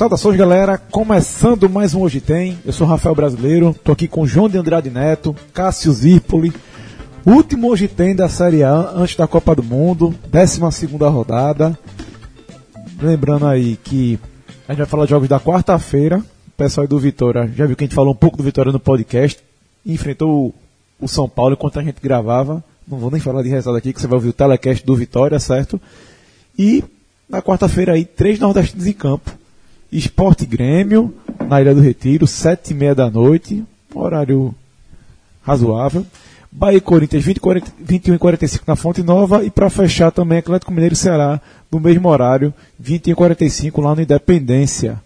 Saudações galera, começando mais um Hoje Tem, eu sou Rafael Brasileiro, tô aqui com João de Andrade Neto, Cássio Zirpoli, último Hoje Tem da Série A antes da Copa do Mundo, 12 segunda rodada, lembrando aí que a gente vai falar de jogos da quarta-feira, o pessoal do Vitória, já viu que a gente falou um pouco do Vitória no podcast, enfrentou o, São Paulo enquanto a gente gravava, não vou nem falar de resultado aqui, que você vai ouvir o telecast do Vitória, certo? E na quarta-feira aí, três nordestinos em campo, Esporte Grêmio, na Ilha do Retiro, sete e meia da noite, horário razoável. Bahia e Corinthians, 20, 40, 21 e 45 na Fonte Nova. E para fechar também, Atlético Mineiro e Ceará, no mesmo horário, 21 e 45 lá no Independência.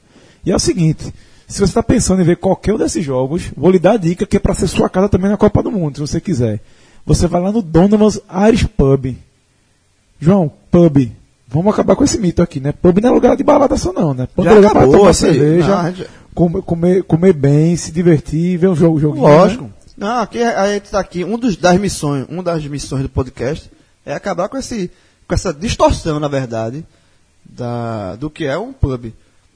E é o seguinte, se você está pensando em ver qualquer um desses jogos, vou lhe dar a dica que é para ser sua casa também na Copa do Mundo, se você quiser. Você vai lá no Donovan's Irish Pub. João, pub, Vamos acabar com esse mito aqui, né? Pub não é lugar de balada só não, né? Pub Já é lugar acabou, pra tomar assim, cerveja, não, já- comer, comer, comer bem, se divertir, ver um jogo, joguinho. Lógico. né? Não, aqui a gente tá aqui, um dos, das missões, uma das missões do podcast é acabar com esse, com essa distorção, na verdade, da, do que é um pub.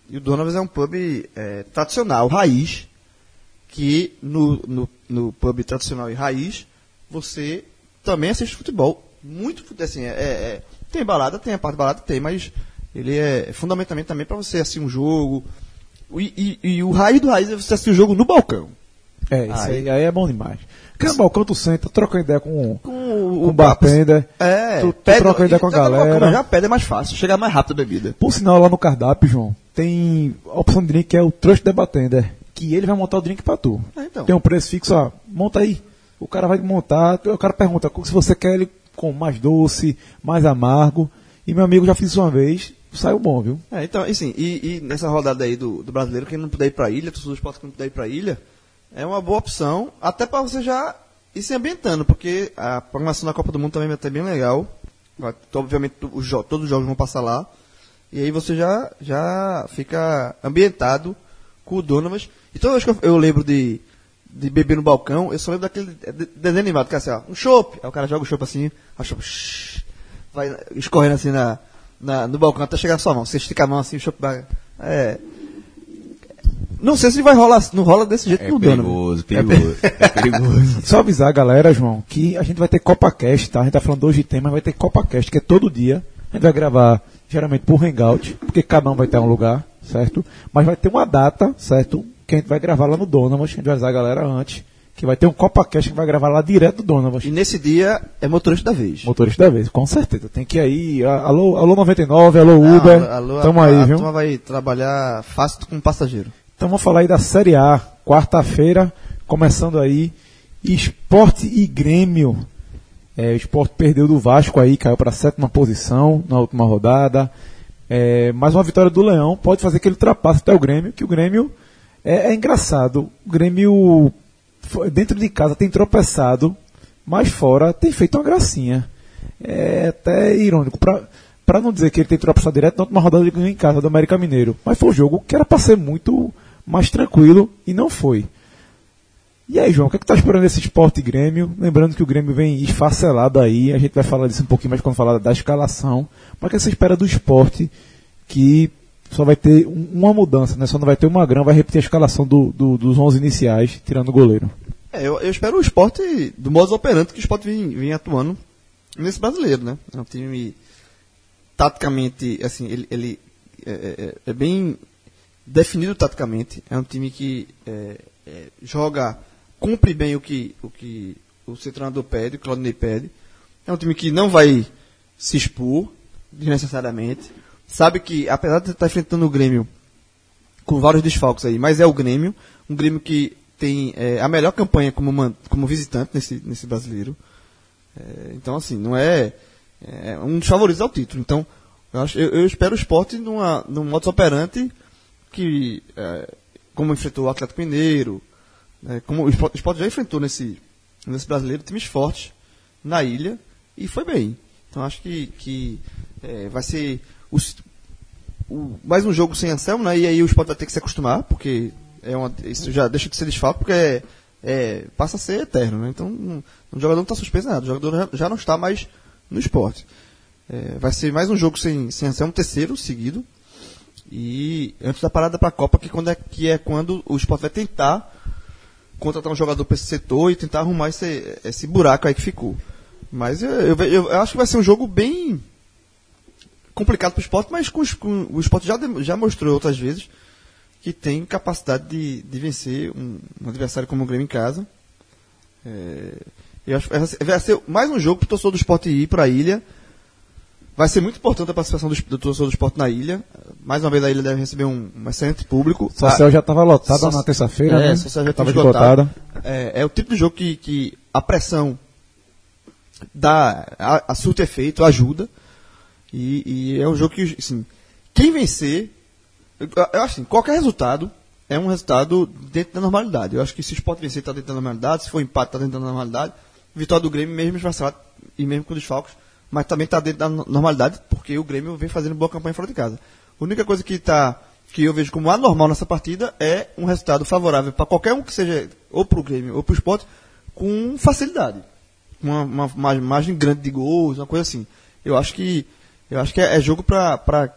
E o Donovas é um pub é, tradicional, raiz, que no, no, no pub tradicional e raiz, você também assiste futebol. Muito assim, é, é- tem balada, tem a parte balada, tem, mas ele é fundamentalmente também para você assistir um jogo. E, e- e o raiz do raiz é você assistir o jogo no balcão. É, isso Aí. aí, é bom demais. No balcão tu senta, troca ideia com, Com com o bartender. É, Tu- tu troca ideia com a galera. Já pede é mais fácil, chega mais rápido a bebida. Por sinal, lá no cardápio, João, tem a opção de drink que é o Trust the Bartender, que ele vai montar o drink pra tu. É, então. Tem um preço fixo, ó, monta aí. O cara vai montar, o cara pergunta se você quer ele com mais doce, mais amargo. E meu amigo já fiz isso uma vez, saiu bom, viu? É, então, assim, e, e nessa rodada aí do, do brasileiro, quem não puder ir pra ilha, todos os esportes que não puder ir pra ilha, é uma boa opção, até pra você já ir se ambientando, porque a programação da Copa do Mundo também vai ter bem legal. Obviamente, os todos os jogos vão passar lá. E aí você já, já fica ambientado com o Donovas. E toda vez que eu, eu lembro de, de beber no balcão, eu só lembro daquele de- de- desenho animado, que é assim, ó, um chopp. Aí o cara joga o chopp assim, o shhh, vai escorrendo assim na, na- no balcão até chegar na sua mão. Você estica a mão assim, o chopp vai... É... Não sei se vai rolar, não rola desse jeito É no perigoso, Donovan. perigoso. É perigoso. Só avisar a galera, João, que a gente vai ter CopaCast, tá? A gente tá falando hoje tem, mas vai ter CopaCast, que é todo dia. A gente vai gravar, geralmente, por Hangout, porque cada um vai ter um lugar, certo? Mas vai ter uma data, certo? Que a gente vai gravar lá no Donovan, a gente vai avisar a galera antes, que vai ter um CopaCast que vai gravar lá direto do Donovan. E nesse dia é motorista da vez. Motorista da vez, com certeza. Tem que ir aí. a- Alô, alô 99, alô Uber. Ah, alô, Tamo a, aí, a viu? turma vai trabalhar fácil com passageiro. Então vamos falar aí da Série A, quarta-feira, começando aí, Esporte e Grêmio. É, o Esporte perdeu do Vasco aí, caiu para a sétima posição na última rodada. É, mais uma vitória do Leão pode fazer que ele ultrapasse até o Grêmio, que o Grêmio é, é engraçado. O Grêmio dentro de casa tem tropeçado, mas fora tem feito uma gracinha. É até irônico. Pra não dizer que ele tem tropeçado direto, na última rodada ele ganhou em casa do América Mineiro. Mas foi um jogo que era para ser muito mais tranquilo e não foi. E aí, João, o que é que tá esperando esse esporte Grêmio? Lembrando que o Grêmio vem esfacelado aí, a gente vai falar disso um pouquinho mais quando falar da escalação. Mas o que você espera do esporte que só vai ter um- uma mudança, né? Só não vai ter uma grama, vai repetir a escalação do- do- dos 11 iniciais, tirando o goleiro. É, eu, eu espero o esporte do modo operante que o esporte vem, vem atuando nesse brasileiro, né? É um time taticamente, assim, ele, ele é, é- é bem definido taticamente. É um time que é, é, joga, cumpre bem o que o, que o seu treinador pede, o Claudinei pede. É um time que não vai se expor desnecessariamente. Sabe que, apesar de estar enfrentando o Grêmio com vários desfalques aí, mas é o Grêmio, um Grêmio que tem é, a melhor campanha como, como visitante nesse, nesse brasileiro. É, então, assim, não é, é um dos favoritos ao título. Então, eu, acho, eu, eu espero o esporte numa, num modus operandi que, é, como enfrentou o Atlético Mineiro, né, como o o esporte já enfrentou nesse, nesse brasileiro times fortes na ilha e foi bem. Então, acho que, que é, vai ser. Os, o- mais um jogo sem Anselmo, né? E aí o Sport vai ter que se acostumar, porque é uma, isso já deixa de ser desfalque, porque é, é- passa a ser eterno, né? Então, um jogador não está suspenso nada, o jogador já, já não está mais no esporte. É, vai ser mais um jogo sem, sem Anselmo, terceiro seguido. E antes da parada para a Copa, que, quando é, que é quando o Sport vai tentar contratar um jogador para esse setor e tentar arrumar esse, esse buraco aí que ficou. Mas eu, eu, eu acho que vai ser um jogo bem complicado para o esporte, mas com, com- o esporte já, já mostrou outras vezes que tem capacidade de, de vencer um, um adversário como o Grêmio em casa. É, eu acho que vai ser- vai ser mais um jogo para o torcedor do esporte ir para a ilha. Vai ser muito importante a participação do, do torcedor do esporte na ilha. Mais uma vez a ilha deve receber um, um excelente público. O Social já estava lotado na terça-feira, é, né? Social já Tava estava esgotado. É, é o tipo de jogo que, que a pressão dá, a, a surto efeito, ajuda. E, e é um jogo que, assim, quem vencer, eu, acho assim, qualquer resultado é um resultado dentro da normalidade. Eu acho que se o Sport vencer, está dentro da normalidade, se for empate, está dentro da normalidade. Vitória do Grêmio, mesmo esvaziado, e mesmo com desfalques, mas também está dentro da no- normalidade, porque o Grêmio vem fazendo boa campanha fora de casa. A única coisa que tá, que eu vejo como anormal nessa partida é um resultado favorável para qualquer um que seja, ou para o Grêmio ou para o Sport, com facilidade uma, uma, uma margem grande de gols, uma coisa assim. Eu acho que eu acho que é, é jogo para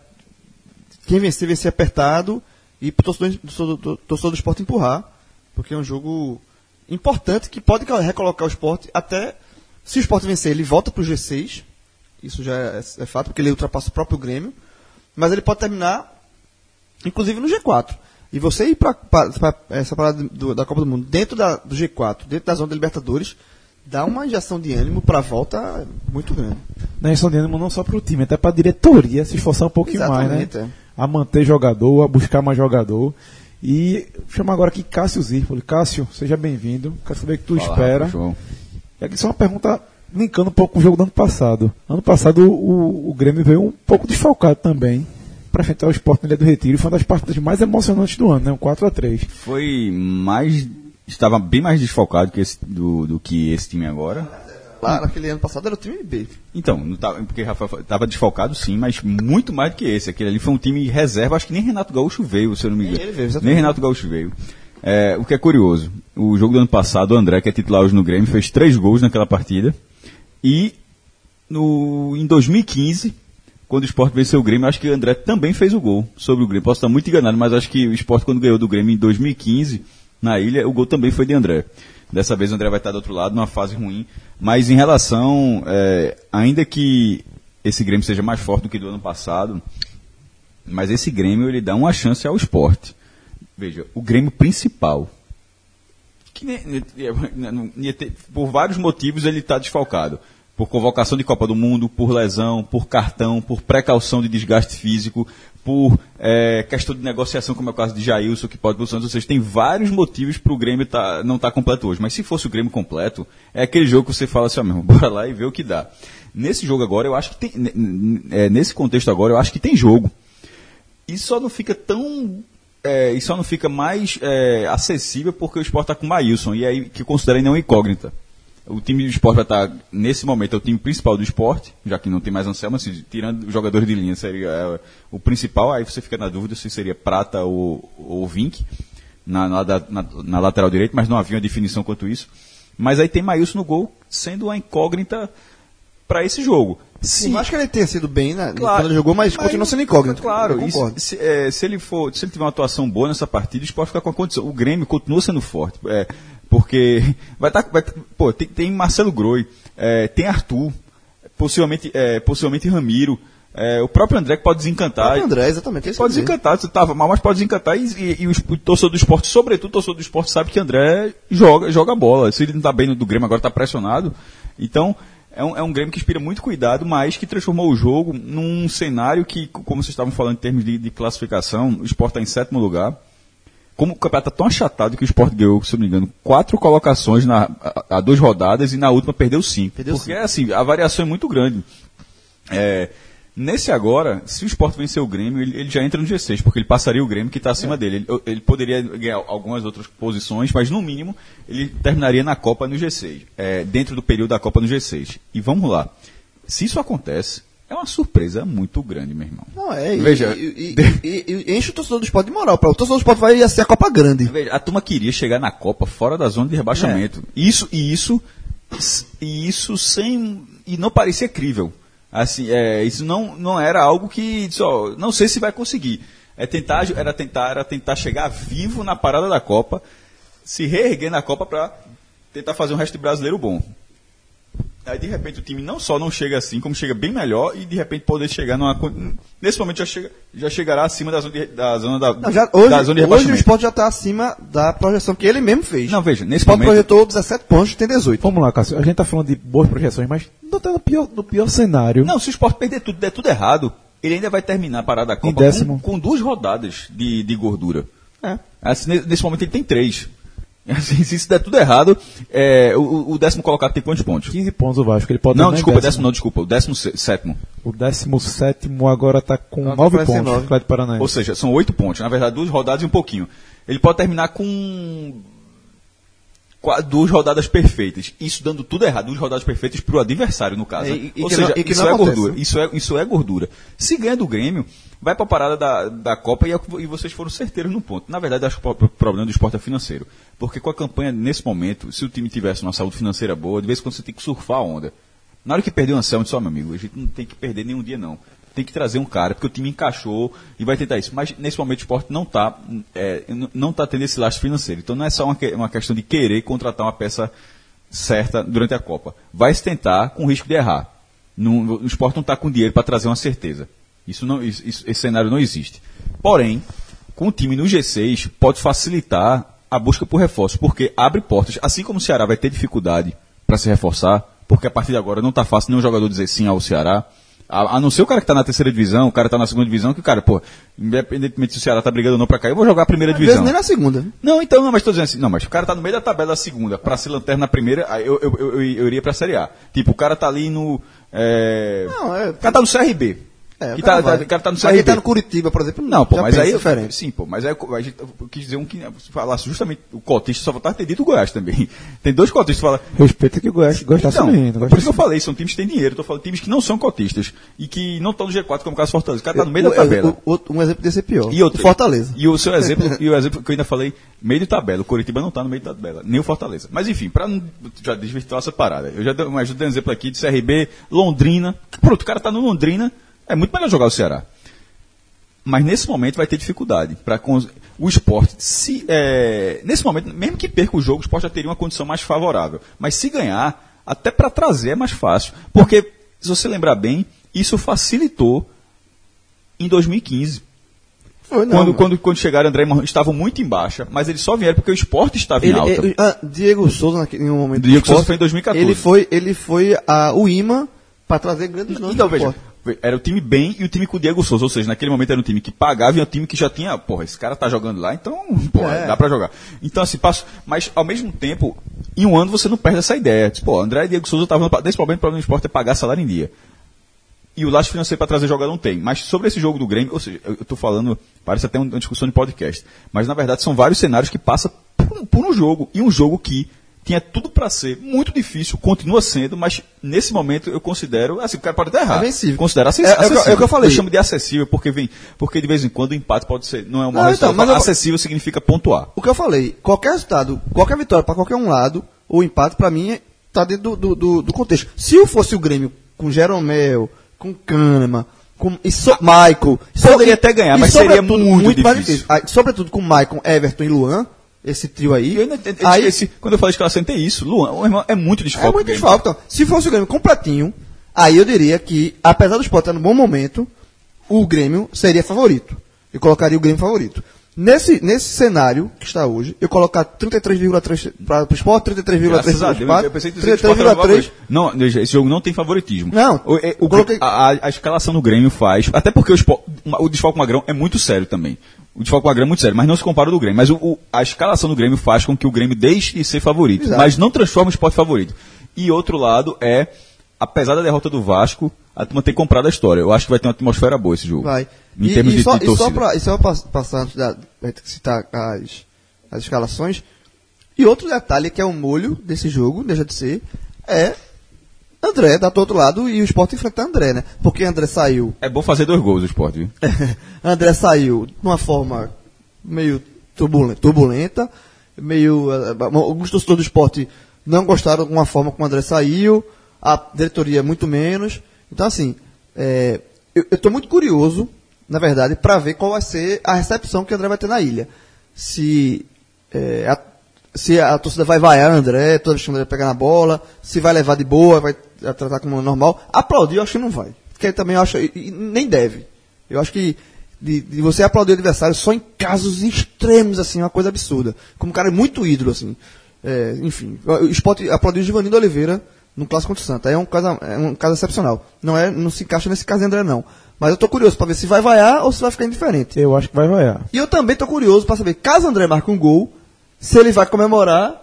quem vencer, vencer apertado e pro torcedor, torcedor, do- torcedor do esporte empurrar, porque é um jogo importante que pode recolocar o esporte até se o esporte vencer, ele volta para o G6, isso já é, é fato, porque ele ultrapassa o próprio Grêmio, mas ele pode terminar inclusive no G4. E você ir para essa parada do- da Copa do Mundo dentro da, do G4, dentro da zona da Libertadores, dá uma injeção de ânimo para a volta muito grande. Na injeção de ânimo não só para o time, até para a diretoria se esforçar um pouquinho mais, Exatamente, né? é. A manter jogador, a buscar mais jogador. E chamar agora aqui Cássio Zirpoli. Cássio, seja bem-vindo. Quero saber o que tu Fala, espera. João. E aqui só uma pergunta linkando um pouco com o jogo do ano passado. Ano passado o, o Grêmio veio um pouco desfalcado também para enfrentar o Sport na Ilha do Retiro. Foi uma das partidas mais emocionantes do ano, né? Um 4 a 3 Foi mais. Estava bem mais desfocado que esse, do, do que esse time agora. Lá naquele ano passado era o time B. Então, não tava, porque Rafa estava desfalcado sim, mas muito mais do que esse. Aquele ali foi um time reserva, acho que nem Renato Gaúcho veio, se eu não me Nem engano. ele veio, exatamente. nem Renato Gaúcho veio. É, o que é curioso, o jogo do ano passado, o André, que é titular hoje no Grêmio, fez três gols naquela partida. E no, em 2015, quando o Sport venceu o Grêmio, acho que o André também fez o gol sobre o Grêmio. Posso estar muito enganado, mas acho que o Sport, quando ganhou do Grêmio em 2015, na ilha, o gol também foi de André. Dessa vez o André vai estar do outro lado, numa fase ruim. Mas em relação, é, ainda que esse Grêmio seja mais forte do que do ano passado, mas esse Grêmio ele dá uma chance ao esporte. Veja, o Grêmio principal, que ter- por vários motivos ele está desfalcado. Por convocação de Copa do Mundo, por lesão, por cartão, por precaução de desgaste físico, por eh, questão de negociação, como é o caso de Jailson, que pode Santos. Ou seja, tem vários motivos para o Grêmio tá- não estar completo hoje. Mas se fosse o Grêmio completo, é aquele jogo que você fala assim, ó, meu irmão, bora lá e vê o que dá. Nesse jogo agora, eu acho que tem. eh, nesse contexto agora, eu acho que tem jogo e só não fica tão. É, e só não fica mais é, acessível porque o Sport está com o Maílson, e aí que considera ainda uma incógnita. O time do Sport vai estar, nesse momento, é o time principal do Sport, já que não tem mais Anselmo, assim, tirando os jogadores de linha, seria é, o principal, aí você fica na dúvida se seria Prata ou, ou Vink na, na, na- na lateral direita, mas não havia uma definição quanto isso. Mas aí tem Maílson no gol, sendo uma incógnita para esse jogo. Sim. Acho que ele tenha sido bem né, Claro. quando ele jogou, mas, continua sendo incógnito. Claro, se, é, se ele for, se ele tiver uma atuação boa nessa partida, o esporte fica com a condição. O Grêmio continua sendo forte. é, porque vai estar. Vai, tá- pô, tem, tem Marcelo Groi, é, tem Arthur, possivelmente, é, possivelmente Ramiro. é, o próprio André que pode desencantar. O André, exatamente. Ele pode desencantar, você estava mal, mas pode desencantar e, e- e o, o torcedor do esporte, sobretudo o torcedor do esporte, sabe que André joga, joga bola. Se ele não está bem no do Grêmio, agora está pressionado. Então, é um, é um Grêmio que inspira muito cuidado, mas que transformou o jogo num cenário que, como vocês estavam falando em termos de, de classificação, o esporte está em sétimo lugar. Como o campeonato está tão achatado que o esporte ganhou, se não me engano, quatro colocações na, a, a duas rodadas e na última perdeu cinco. Perdeu Porque, cinco. assim, a variação é muito grande. É, nesse agora, se o Sport vencer o Grêmio, ele, ele já entra no G6, porque ele passaria o Grêmio que está acima dele. Ele, ele poderia ganhar algumas outras posições, mas no mínimo ele terminaria na Copa no G6, é, dentro do período da Copa no G6. E vamos lá. Se isso acontece, é uma surpresa muito grande, meu irmão. Não, é. Veja, e, e- e- enche o torcedor do esporte de moral. Pra, o torcedor do esporte vai ser a Copa Grande. Veja, a turma queria chegar na Copa fora da zona de rebaixamento. Isso e isso e isso sem e não parecia crível. Assim, é, isso não, não era algo que disse, ó, não sei se vai conseguir. É tentar, era tentar, era tentar chegar vivo na parada da Copa, se reerguer na Copa para tentar fazer um resto brasileiro bom. Aí de repente o time não só não chega assim, como chega bem melhor e de repente poder chegar numa nesse momento já chega já chegará acima da zona de, da zona da, Não, já- hoje, da zona de hoje o rebaixamento. esporte já está acima da projeção que ele mesmo fez. Não, veja, o nesse esporte momento projetou 17 pontos, tem 18. Vamos lá, Cássio. A gente tá falando de boas projeções, mas não tá no pior, no pior cenário. Não, se o esporte perder tudo, der tudo errado, ele ainda vai terminar a parada da Copa décimo. com, com duas rodadas de, de gordura. É. Assim, ne- nesse momento ele tem três. Assim, se isso der tudo errado, é, o, o décimo colocado tem quantos pontos? 15 pontos o Vasco. Ele pode Não, desculpa, décimo não, desculpa. O décimo sé- sétimo. O 17 agora tá com Não, 9 parece pontos. nove. Atlético Paranaense. Ou seja, são oito pontos. Na verdade, duas rodadas e um pouquinho. Ele pode terminar com duas rodadas perfeitas. Isso dando tudo errado. Duas rodadas perfeitas para o adversário, no caso. É, e- e Ou que seja, não- isso não é acontece, gordura. Isso é, isso é gordura. Se ganha do Grêmio, vai para a parada da, da Copa e, é e vocês foram certeiros no ponto. Na verdade, acho que o pro- problema do esporte é financeiro. Porque com a campanha, nesse momento, se o time tivesse uma saúde financeira boa, de vez em quando você tem que surfar a onda. Na hora que perder o Anselmo, disse, ó, meu amigo, a gente não tem que perder nenhum dia, não. Tem que trazer um cara, porque o time encaixou e vai tentar isso. Mas nesse momento o esporte não está não tá tendo esse lastro financeiro. Então não é só uma, uma questão de querer contratar uma peça certa durante a Copa. Vai se tentar com risco de errar. Não- o esporte não está com dinheiro para trazer uma certeza. Isso não, isso- esse cenário não existe. Porém, com o time no G6, pode facilitar a busca por reforços, porque abre portas. Assim como o Ceará vai ter dificuldade para se reforçar, porque a partir de agora não está fácil nenhum jogador dizer sim ao Ceará. A, a não ser o cara que está na terceira divisão, o cara está na segunda divisão, que o cara, pô, independentemente se o Ceará está brigando ou não para cair, eu vou jogar a primeira Às divisão. nem na segunda. Não, então, não, mas tô dizendo assim, não, mas o cara tá no meio da tabela da segunda, pra ser lanterna na primeira, eu, eu, eu, eu iria pra Série A. Tipo, o cara tá ali no. É... Não, é- O cara tá no CRB. É, que o cara tá, tá- o cara tá no Mas quem CRB. tá no Curitiba, por exemplo, Não, pô, mas aí. diferente. Sim, pô, mas aí a gente, eu quis dizer um que se falasse justamente o cotista, só faltava ter dito o Goiás também. Tem dois cotistas que falam. Respeita que o Goiás tá Então, subindo. por isso que eu falei, são times que têm dinheiro, tô falando times que não são cotistas e que não estão no G4, como o caso Fortaleza. O cara tá no meio da tabela. o- o- um exemplo desse é pior. E outro, O Fortaleza. E o seu exemplo, e o exemplo que eu ainda falei, meio de tabela. O Coritiba não está no meio da tabela, nem o Fortaleza. Mas enfim, para não já desvirtuar essa parada. Eu já dei, mas eu dei um exemplo aqui de CRB, Londrina. Pronto, o cara está no Londrina, é muito melhor jogar o Ceará. Mas nesse momento vai ter dificuldade. para O esporte, se, é, nesse momento, mesmo que perca o jogo, o esporte já teria uma condição mais favorável. Mas se ganhar, até para trazer é mais fácil. Porque, se você lembrar bem, isso facilitou em 2015. Foi, não, Quando, quando, quando chegaram, André e Marrone estavam muito em baixa, mas eles só vieram porque o esporte estava em Ele, alta. ele- ah, Diego Souza, naquele, em um momento. Diego Souza esporte, foi em 2014. Ele foi, ele foi a, o imã para trazer grandes nomes. Então, veja, esporte. Era o time bem e o time com o Diego Souza, ou seja, naquele momento era um time que pagava e um time que já tinha, porra, esse cara tá jogando lá, então, porra, É. dá pra jogar. Então, assim, passo, mas ao mesmo tempo, em um ano você não perde essa ideia. Pô, André e Diego Souza estavam, nesse momento, o problema do esporte é pagar salário em dia. E o lastro financeiro para trazer jogador não tem. Mas sobre esse jogo do Grêmio, ou seja, eu estou falando, parece até uma discussão de podcast, mas na verdade são vários cenários que passam por, por um jogo. E um jogo que tinha tudo para ser muito difícil, continua sendo, mas nesse momento eu considero, assim, o cara pode até errar. É vencível. Considero acess- É- é eu- acessível. é o que eu falei. chamo de acessível porque vem, porque de vez em quando o empate pode ser, não é um mau resultado. então, mas eu- acessível significa pontuar. O que eu falei, qualquer resultado, qualquer vitória para qualquer um lado, o empate para mim tá dentro do, do, do- contexto. Se eu fosse o Grêmio com Jeromel, com Kahneman, com e so, Michael, Poderia até ganhar, mas seria muito mais difícil. Aí, sobretudo com Michael, Everton e Luan, esse trio aí. E eu ainda eu, aí esqueci, quando eu falei escalação, tem isso. Luan, o irmão é muito desfalque. é muito desfalque. Então, se fosse o Grêmio completinho, aí eu diria que, apesar do Sport estar no bom momento, o Grêmio seria favorito. Eu colocaria o Grêmio favorito. Nesse, nesse cenário que está hoje, eu colocar 33,3 para o Sport, 33,3 Graças para o eu pensei que o Sport era alguma 33,3 coisa. Não, esse jogo não tem favoritismo. Não, O, é, o- coloquei- a, a- escalação do Grêmio faz. Até porque o, Sport- o desfalque Magrão é muito sério também. O desfalque Magrão é muito sério, mas não se compara ao do Grêmio. Mas o- o- a escalação do Grêmio faz com que o Grêmio deixe de ser favorito, Exato. mas não transforma o esporte favorito. E outro lado é, apesar da derrota do Vasco, a turma ter comprado a história. Eu acho que vai ter uma atmosfera boa esse jogo. Vai. Em e, termos e de, só, de e só torcida. para e só pra passar antes da gente citar as, as escalações. E outro detalhe que é o molho desse jogo, deixa de ser, é André dá do outro lado e o Sport enfrentar André, né? Porque André saiu. É bom fazer dois gols o esporte, viu? André saiu de uma forma meio turbulenta, turbulenta meio. eh, Alguns torcedores do esporte não gostaram de uma forma como o André saiu, a diretoria muito menos. Então, assim, é, eu estou muito curioso, na verdade, para ver qual vai ser a recepção que o André vai ter na ilha. Se, é, a, se a torcida vai vaiar o André, toda vez que o André pegar na bola, se vai levar de boa, vai tratar como normal. Aplaudir, eu acho que não vai. Porque também eu acho, e- e nem deve. Eu acho que de, de você aplaudir o adversário só em casos extremos, assim, uma coisa absurda. Como um cara é muito ídolo, assim. É, enfim, o Sport aplaudiu o Givanildo Oliveira no clássico contra o Santa. É um caso, é um caso excepcional. Não, é, não se encaixa nesse caso de André, não. Mas eu tô curioso para ver se vai vaiar ou se vai ficar indiferente. Eu acho que vai vaiar. E eu também tô curioso para saber, caso André marque um gol, se ele vai comemorar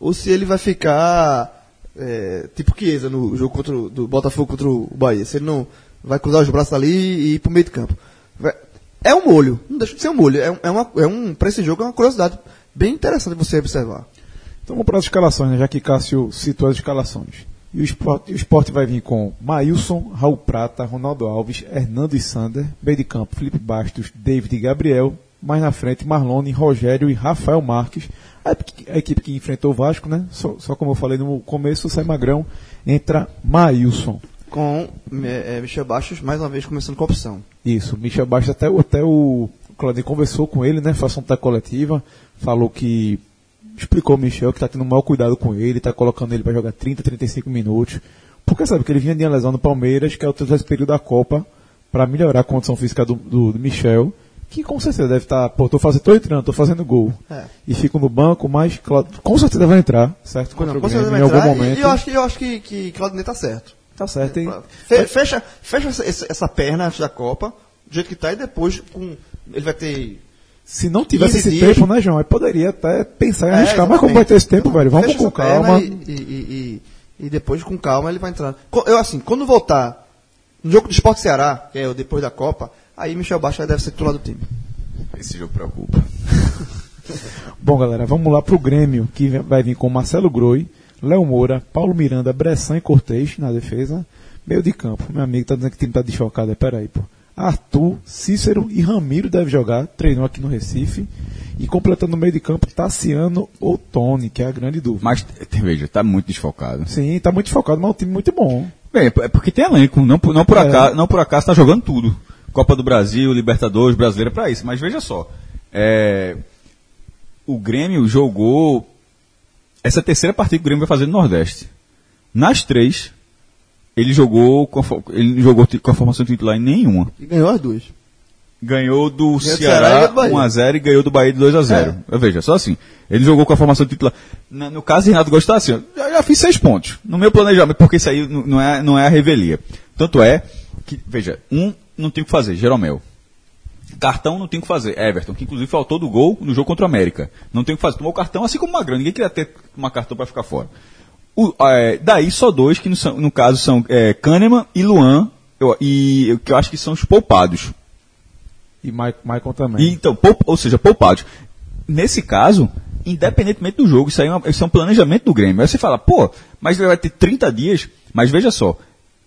ou se ele vai ficar é, tipo Chiesa no jogo contra o, do Botafogo contra o Bahia. Se ele não vai cruzar os braços ali e ir pro meio de campo. É um molho, não deixa de ser um molho. É, um- é, uma, é um, pra esse jogo é uma curiosidade bem interessante você observar. Então vamos para as escalações, né? já que Cássio citou as escalações. E o esporte, o esporte vai vir com Maílson, Raul Prata, Ronaldo Alves, Hernando e Sander, meio de campo, Felipe Bastos, David e Gabriel, mais na frente Marlone, Rogério e Rafael Marques. A equipe, a equipe que enfrentou o Vasco, né? Só, só como eu falei no começo, sai Magrão, entra Maílson. Com é, é, Michel Baixos, mais uma vez, começando com a opção. Isso, Michel Bastos, até, o- até o Claudinho conversou com ele, né? Faça da coletiva, falou que. Explicou o Michel que está tendo maior cuidado com ele, está colocando ele para jogar 30, 35 minutos. Porque sabe que ele vinha de uma lesão no Palmeiras, que é o terceiro período da Copa, para melhorar a condição física do, do, do Michel, que com certeza deve estar, pô, tô fazendo, tô entrando, tô fazendo gol. É. E fico no banco, mas Clau- com certeza vai entrar, certo? Contra Não, com certeza vai em algum entrar. Momento. E eu acho que, eu acho que, que Claudinei tá certo. Tá certo, hein? Fe- Fecha, fecha essa, essa- essa perna antes da Copa, do jeito que tá, e depois com, ele vai ter. Se não tivesse 15 esse dias- tempo, né, João? Aí poderia até pensar em É, arriscar, mas como vai ter esse tempo, velho? Vamos com calma. E, e, e- e- depois, com calma, ele vai entrando. Co- Eu, assim, quando voltar no jogo do Esporte Ceará, que é o depois da Copa, aí Michel Baixo deve ser titular do time. Esse jogo preocupa. Bom, galera, vamos lá pro Grêmio, que vai vir com Marcelo Groi, Léo Moura, Paulo Miranda, Bressan e Cortez na defesa. Meio de campo. Meu amigo tá dizendo que o time tá desfocado. É, peraí, pô. Arthur, Cícero e Ramiro deve jogar. Treinou aqui no Recife. E completando o meio de campo, Tassiano ou Tony, que é a grande dúvida. Mas, veja, tá muito desfocado. Sim, tá muito focado, mas é um time muito bom. Bem, é porque tem elenco, não, por- não, por, É. acaso, não por acaso tá jogando tudo. Copa do Brasil, Libertadores, Brasileira pra isso. Mas veja só, é, o Grêmio jogou essa é a terceira partida que o Grêmio vai fazer no Nordeste. Nas três, ele jogou com a, ele jogou com a formação titular em nenhuma. E ganhou as duas. Ganhou do do Ceará Ceará do Bahia. 1x0 e ganhou do Bahia de 2x0. Veja, só assim. Ele jogou com a formação titular. Na- no caso Renato Gostar, assim, ó, já, já fiz seis pontos. No meu planejamento, porque isso aí não é, não é a revelia. Tanto é que, veja, um não tem o que fazer, Jeromel. Cartão não tem o que fazer, Everton, que inclusive faltou do gol no jogo contra o América. Não tem o que fazer. Tomou cartão, assim como Magrão. Ninguém queria ter uma cartão para ficar fora. O- é, daí só dois, que no, no caso são é, Kahneman e Luan, eu- e que eu acho que são os poupados. E Mike- Michael também. E, então, poup- ou seja, poupados. Nesse caso, independentemente do jogo, isso aí é, uma- isso é um planejamento do Grêmio. Aí você fala, pô, mas ele vai ter 30 dias, mas veja só,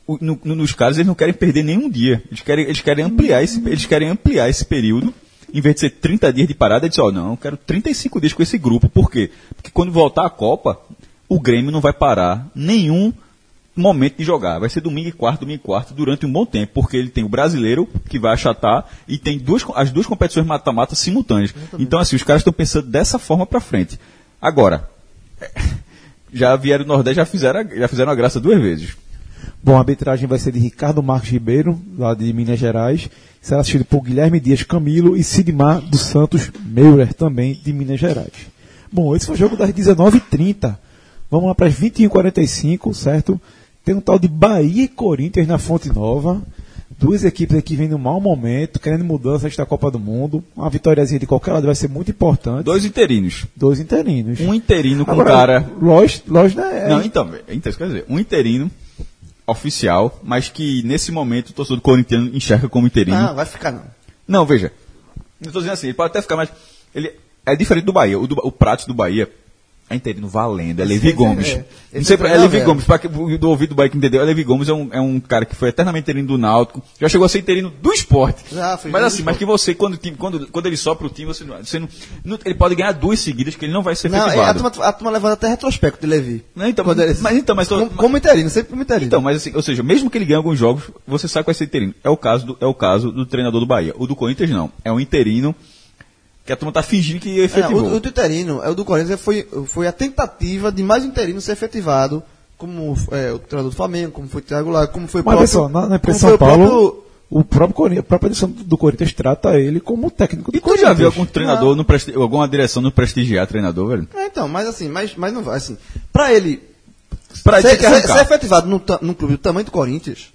o- no- no- nos casos eles não querem perder nenhum dia. Eles querem, eles querem ampliar esse, eles querem ampliar esse período. Em vez de ser 30 dias de parada, eles dizem, ó, não, eu quero 35 dias com esse grupo. Por quê? Porque quando voltar a Copa, o Grêmio não vai parar nenhum momento de jogar. Vai ser domingo e quarto, domingo e quarto, durante um bom tempo, porque ele tem o brasileiro, que vai achatar, e tem duas, as duas competições mata-mata simultâneas. Então, assim, os caras estão pensando dessa forma pra frente. Agora, já vieram do Nordeste, já fizeram, a- já fizeram a graça duas vezes. Bom, a arbitragem vai ser de Ricardo Marques Ribeiro, lá de Minas Gerais. Será assistido por Guilherme Dias Camilo e Sidmar dos Santos Meurer, também de Minas Gerais. Bom, esse foi o jogo das 19h30. Vamos lá para as 21h45, certo? Tem um tal de Bahia e Corinthians na Fonte Nova. Duas equipes aqui vêm num mau momento, querendo mudança da Copa do Mundo. Uma vitóriazinha de qualquer lado vai ser muito importante. Dois interinos. Dois interinos. Um interino com Agora, cara. Lógico, lógico, né? Não, então, então, quer dizer, um interino oficial, mas que nesse momento o torcedor corintiano enxerga como interino. Ah, vai ficar não. Não, veja. Eu tô dizendo assim, ele pode até ficar mais. Ele é diferente do Bahia. O, do, o Prato do Bahia É interino valendo, é Levi Gomes. é, não esse sei, é pra- é Levi é. Gomes, para do ouvido do Bahia que entendeu, é Levi Gomes é um, é um cara que foi eternamente interino do Náutico, já chegou a ser interino do esporte. Já, foi mas assim, mas que você, quando, quando, quando ele sopra o time, você, não, você não, não- Ele pode ganhar duas seguidas que ele não vai ser Não, é, a efetivado. turma, a turma levando até retrospecto de Levi. Não, então, ele- mas então, mas como, como interino, sempre como interino. Então, mas assim, ou seja, mesmo que ele ganhe alguns jogos, você sabe que vai ser interino. É o caso do, é o caso do treinador do Bahia. O do Corinthians não. É um interino que a turma tá fingindo que É, efetivou. o, o do interino, é o do Corinthians, foi, foi a tentativa de mais um interino ser efetivado, como é, o treinador do Flamengo, como foi o Thiago Lara, como foi o Mas próprio... olha só, na, na imprensa São o próprio- Paulo, o próprio a própria direção do Corinthians trata ele como técnico do E tu Corinthians. já viu algum treinador, no presti- alguma direção no prestigiar treinador, velho? É, então, mas assim, mas, mas não vai, assim, pra ele Pra ser, ser- ser efetivado num, num clube do tamanho do Corinthians,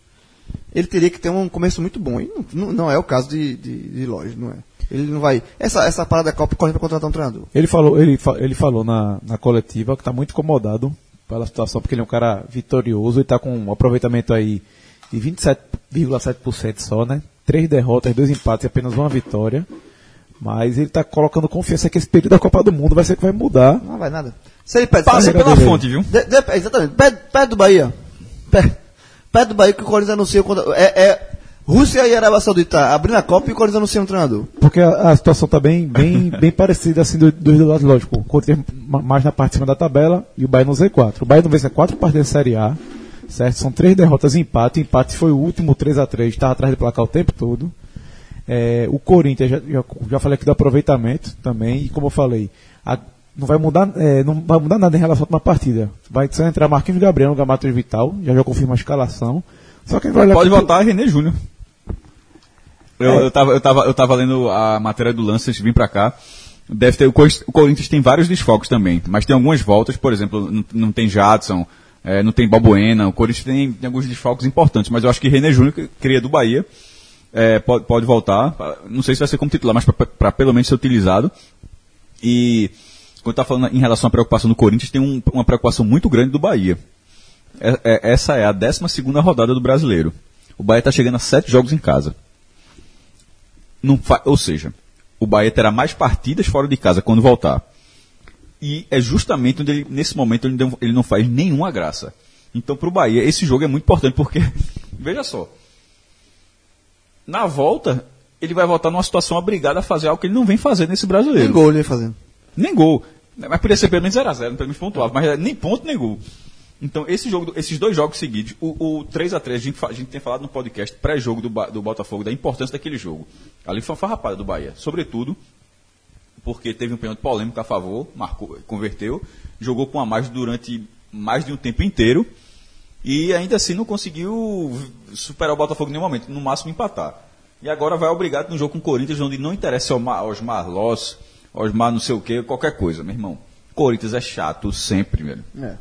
ele teria que ter um começo muito bom. E não, não- não é o caso de, de, de não é. Ele não vai. Essa, essa parada da Copa corre pra contratar um treinador. Ele falou, ele, ele falou na, na coletiva que está muito incomodado pela situação, porque ele é um cara vitorioso e está com um aproveitamento aí de 27,7% só, né? Três derrotas, dois empates e apenas uma vitória. Mas ele está colocando confiança que esse período da Copa do Mundo vai ser que vai mudar. Não vai nada. Se ele pede. Passa pela dele. fonte, viu? De- de- exatamente. Pede, pede do Bahia. Pede, pede do Bahia que o Corinthians anuncia quando. É, é Rússia e Arábia Saudita abrindo a Copa e o Corinthians anuncia um treinador. Porque a, a situação está bem, bem, bem parecida assim do- dos dois lados, lógico. O Corinthians ma- mais na parte de cima da tabela e o Bahia no Z4. O Bahia não vence quatro partidas da Série A, certo? São três derrotas e empate. O empate foi o último 3 a 3 estava atrás do placar o tempo todo. É, o Corinthians, já, já, já falei aqui do aproveitamento também, e como eu falei, a- não vai mudar, é, não vai mudar nada em relação à última partida. Vai só entrar Marquinhos Gabriel no Gamatos Vital, já já confirma a escalação. Só que vai olhar Pode pro- votar René Júnior. Eu, É. eu, tava, eu, tava, eu tava lendo a matéria do lance antes de vir pra cá. Deve ter, o Cor- o Corinthians tem vários desfalques também, mas tem algumas voltas, por exemplo, não, não tem Jadson, é, não tem Balbuena, o Corinthians tem, tem alguns desfalques importantes, mas eu acho que René Júnior, que cria do Bahia, é, pode, pode voltar, não sei se vai ser como titular, mas para pelo menos ser utilizado. E quando tá falando em relação à preocupação do Corinthians, tem um- uma preocupação muito grande do Bahia. É- é- essa é a 12 segunda rodada do brasileiro. O Bahia está chegando a sete jogos em casa. Não fa- ou seja, o Bahia terá mais partidas fora de casa quando voltar. E é justamente onde ele, nesse momento ele não, ele não faz nenhuma graça. Então, para o Bahia, esse jogo é muito importante porque, veja só, na volta, ele vai voltar numa situação obrigada a fazer algo que ele não vem fazer nesse brasileiro. Nem gol ele ia fazendo. Nem gol. Mas poderia ser pelo menos 0x0, pelo menos pontuável. Mas nem ponto, nem gol. Então, esse jogo, esses dois jogos seguidos, o, o 3x3, a, gente, fa- a gente tem falado no podcast pré-jogo do, do Botafogo, da importância daquele jogo. Ali foi uma farrapada do Bahia. Sobretudo, porque teve um pênalti polêmico a favor, marcou, converteu, jogou com a mais durante mais de um tempo inteiro e ainda assim não conseguiu superar o Botafogo em nenhum momento, no máximo empatar. E agora vai obrigado no jogo com o Corinthians, onde não interessa Osmar, Osmar Loss, Osmar não sei o que, qualquer coisa, meu irmão. Corinthians é chato sempre, velho. É.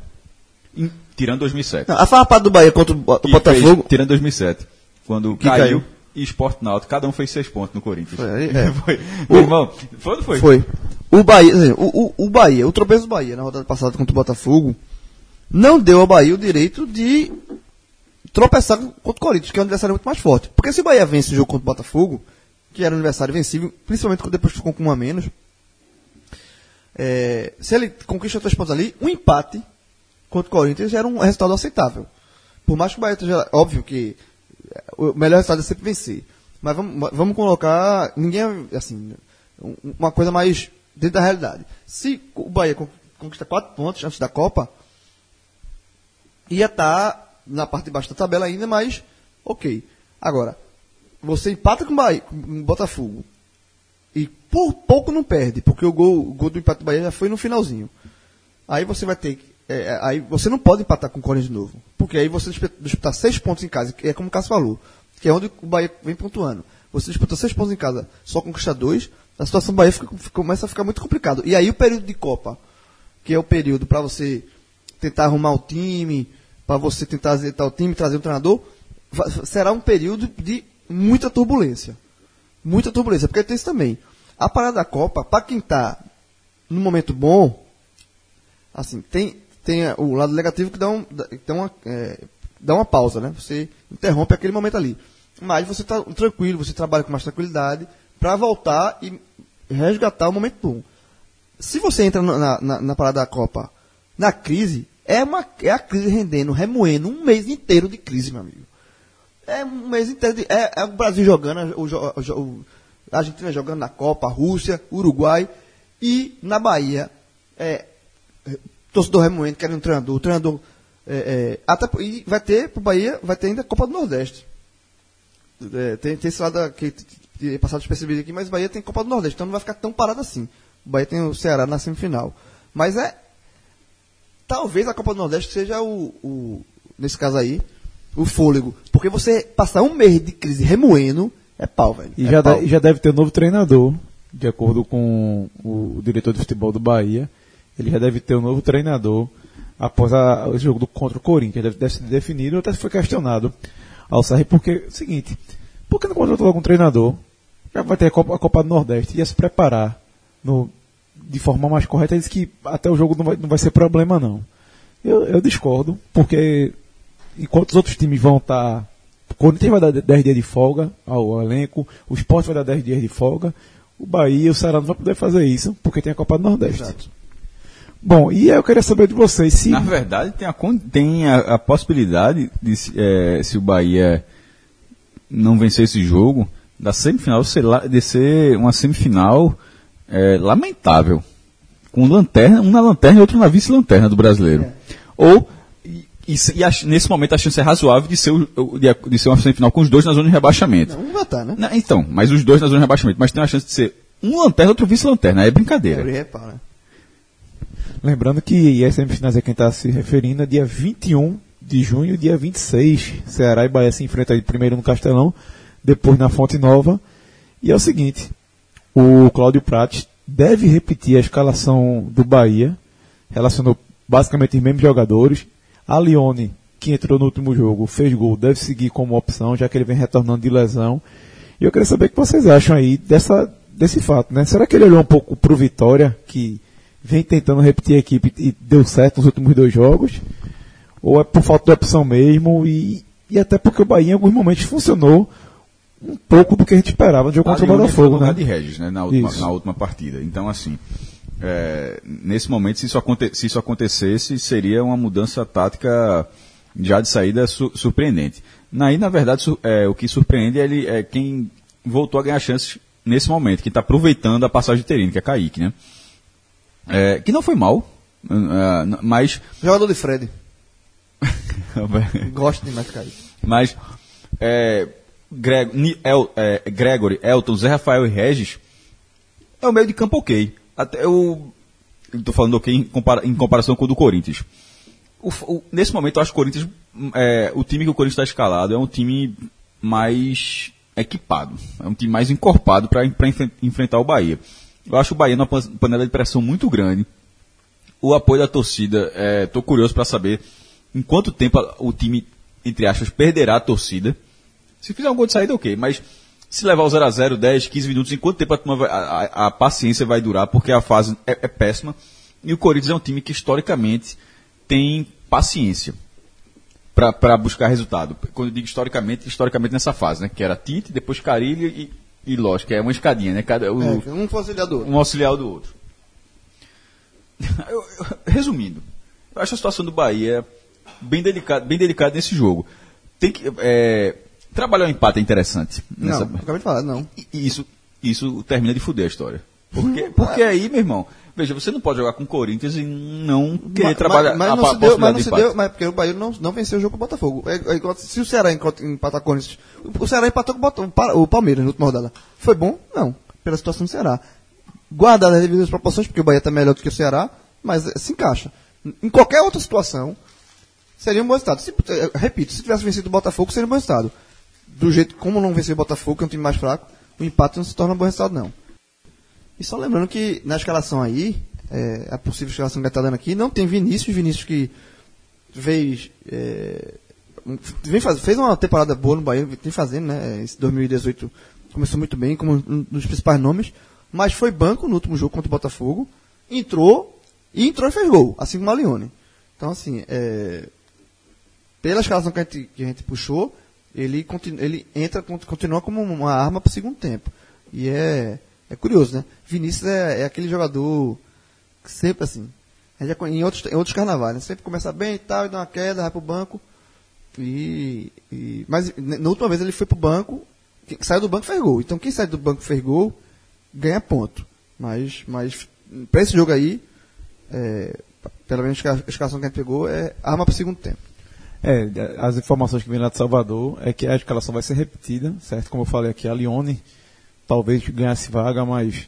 Em- tirando 2007. Não, a farrapada do Bahia contra o Botafogo. fez- tirando 2007. Quando Que caiu, caiu. e Sport Náutico, cada um fez seis pontos no Corinthians. Foi, aí, é. Foi. Meu irmão, foi ou foi? Foi. O Bahia, o, o, o Bahia, o tropeço do Bahia na rodada passada contra o Botafogo, não deu ao Bahia o direito de tropeçar contra o Corinthians, que é um adversário muito mais forte. Porque se o Bahia vence o jogo contra o Botafogo, que era um adversário vencível, principalmente quando depois ficou com um a menos, é, se ele conquista três pontos ali, um empate contra o Corinthians era um resultado aceitável. Por mais que o Bahia esteja. Óbvio que é, o melhor resultado é sempre vencer. Mas vamos, vamos colocar. Ninguém. Assim, um- uma coisa mais dentro da realidade. Se o Bahia con- conquista quatro pontos antes da Copa, ia estar na parte de baixo da tabela ainda, mas ok. Agora, você empata com o, Bahia, com o Botafogo e por pouco não perde, porque o gol, o gol do empate do Bahia já foi no finalzinho. Aí você vai ter. É, é, aí você não pode empatar com o Corinthians de novo. Porque aí você disputa, disputar seis pontos em casa, que é como o Cássio falou, que é onde o Bahia vem pontuando. Você disputa seis pontos em casa, só conquista dois, a situação do Bahia fica- começa a ficar muito complicado. E aí o período de Copa, que é o período para você tentar arrumar o time, para você tentar azeitar o time, trazer um treinador, será um período de muita turbulência. Muita turbulência, porque tem isso também. A parada da Copa, para quem está no momento bom, assim, tem, tem o lado negativo que dá, um, dá, uma, é, dá uma pausa, né? Você interrompe aquele momento ali. Mas você está tranquilo, você trabalha com mais tranquilidade para voltar e resgatar o momento bom. se você entra na, na, na parada da Copa na crise, é, uma, é a crise rendendo, remoendo um mês inteiro de crise, meu amigo. É um mês inteiro de. É, é o Brasil jogando, a Argentina jogando na Copa, a Rússia, Uruguai. E na Bahia, é, torcedor remoendo, querendo um treinador. O treinador. É, é, até, e vai ter, pro Bahia, vai ter ainda a Copa do Nordeste. É, tem, tem esse lado que, que passado despercebido aqui, mas o Bahia tem Copa do Nordeste, então não vai ficar tão parado assim. O Bahia tem o Ceará na semifinal. Mas é. Talvez a Copa do Nordeste seja o, o nesse caso aí, o fôlego. Porque você passar um mês de crise remoendo é pau, velho. E é já, pau. de- já deve ter um novo treinador, de acordo com o, diretor de futebol do Bahia. Ele já deve ter um novo treinador após a- o jogo do, contra o Corinthians. Deve, deve ser definido, até foi questionado ao Sarri, porque, seguinte, por que não contratou algum treinador? Já vai ter a Copa, a Copa do Nordeste, ia se preparar no, de forma mais correta. Ele disse que até o jogo não vai, não vai ser problema, não. Eu, eu discordo, porque enquanto os outros times vão estar. o Corinthians vai dar 10 dias de folga ao elenco, o Sport vai dar 10 dias de folga, o Bahia e o Ceará não vai poder fazer isso, porque tem a Copa do Nordeste. Exato. Bom, e eu queria saber de vocês se. Na verdade, tem a, tem a, a possibilidade de, se- eh, se o Bahia não vencer esse jogo, da semifinal ser lá- de ser uma semifinal eh, lamentável. Com lanterna, um na lanterna e outro na vice-lanterna do brasileiro. Ou, e, e a- nesse momento a chance é razoável de ser, o- de, de ser uma semifinal com os dois na zona de rebaixamento. Não, não vai estar, né? Não, então, mas os dois na zona de rebaixamento. Mas tem uma chance de ser um lanterna e outro vice-lanterna. É brincadeira. Abrir reparo, né? Lembrando que as semifinais é quem está se referindo é dia 21 de junho dia 26. Ceará e Bahia se enfrentam primeiro no Castelão, depois na Fonte Nova. E é o seguinte: o Cláudio Prates deve repetir a escalação do Bahia, relacionou basicamente os mesmos jogadores. A Lione, que entrou no último jogo, fez gol, deve seguir como opção, já que ele vem retornando de lesão. E eu queria saber o que vocês acham aí dessa, desse fato, né? Será que ele olhou um pouco pro Vitória, que vem tentando repetir a equipe e deu certo nos últimos dois jogos? Ou é por falta de opção mesmo? E, e até porque o Bahia em alguns momentos funcionou um pouco do que a gente esperava do jogo contra o Botafogo, né? de Regis, né, na última, na última partida. Então, assim, é, nesse momento, se isso, aconte- se isso acontecesse, seria uma mudança tática já de saída su- surpreendente. Aí, na verdade, su- é, o que surpreende é, ele, é quem voltou a ganhar chances nesse momento, que está aproveitando a passagem de Terino, que é Kaique, né? É, que não foi mal, n- mas Jogador de Fred. Gosto demais de cair. Mas é, Greg, El- é, Gregory, Elton, Zé Rafael e Regis é o meio de campo ok. Até eu estou falando ok em, compara- em comparação com o do Corinthians. O o- nesse momento, eu acho que o Corinthians, é, o time que o Corinthians está escalado é um time mais equipado, é um time mais encorpado para enfrentar o Bahia. Eu acho o Bahia numa pan- panela de pressão muito grande. O apoio da torcida, estou curioso para saber em quanto tempo o time, entre aspas, perderá a torcida. Se fizer um gol de saída, ok, mas se levar o 0x0, 10, 15 minutos, em quanto tempo a- a- a paciência vai durar, porque a fase é, é péssima. E o Corinthians é um time que historicamente tem paciência para buscar resultado. Quando eu digo historicamente, historicamente nessa fase, né? Que era Tite, depois Carilho e, e lógico, é uma escadinha, né? Cada, o, É, um fosse do outro. um auxiliar do outro. Eu- eu- resumindo, eu acho a situação do Bahia bem delicada, bem delicada nesse jogo. Tem que é, trabalhar o empate é interessante. Não, Nessa, acabei de falar, não. isso, isso termina de fuder a história. Porque, porque aí, meu irmão, veja, você não pode jogar com o Corinthians e não querer Mas- trabalhar mas, a não pa- se deu, mas não se deu, mas porque o Bahia não, não venceu o jogo com o Botafogo. É, é se o Ceará empatar com o Corinthians, o Ceará empatou com o Palmeiras na última rodada. Foi bom? Não, pela situação do Ceará. Guardado as devidas proporções, porque o Bahia está melhor do que o Ceará, mas eh, se encaixa. Em qualquer outra situação, seria um bom resultado. Se, eh, repito, se tivesse vencido o Botafogo, seria um bom resultado. Do jeito como não venceu o Botafogo, que é um time mais fraco, o empate não se torna um bom resultado, não. E só lembrando que na escalação aí, é, a possível escalação que está dando aqui, não tem Vinícius, Vinícius que fez, é, vem faz, fez uma temporada boa no Bahia, tem fazendo, né? Esse 2018 começou muito bem, como um dos principais nomes, mas foi banco no último jogo contra o Botafogo, entrou, e entrou e fez gol, assim como a Lione. Então, assim, é, pela escalação que a gente, que a gente puxou, ele, continu, ele entra, cont- continua como uma arma para o segundo tempo. E é, é curioso, né? Vinícius é, é aquele jogador sempre assim. Já em, outros, em outros carnavais, né? Sempre começa bem e tal, e dá uma queda, vai pro banco. E, e- mas n- na última vez ele foi pro banco, quem saiu do banco fez gol. Então quem sai do banco fez gol, ganha ponto. Mas, mas pra esse jogo aí, é, pelo menos a escalação que a gente pegou, é arma pro segundo tempo. É, as informações que vêm lá de Salvador é que a escalação vai ser repetida, certo? Como eu falei aqui, a Lione talvez ganhasse vaga, mas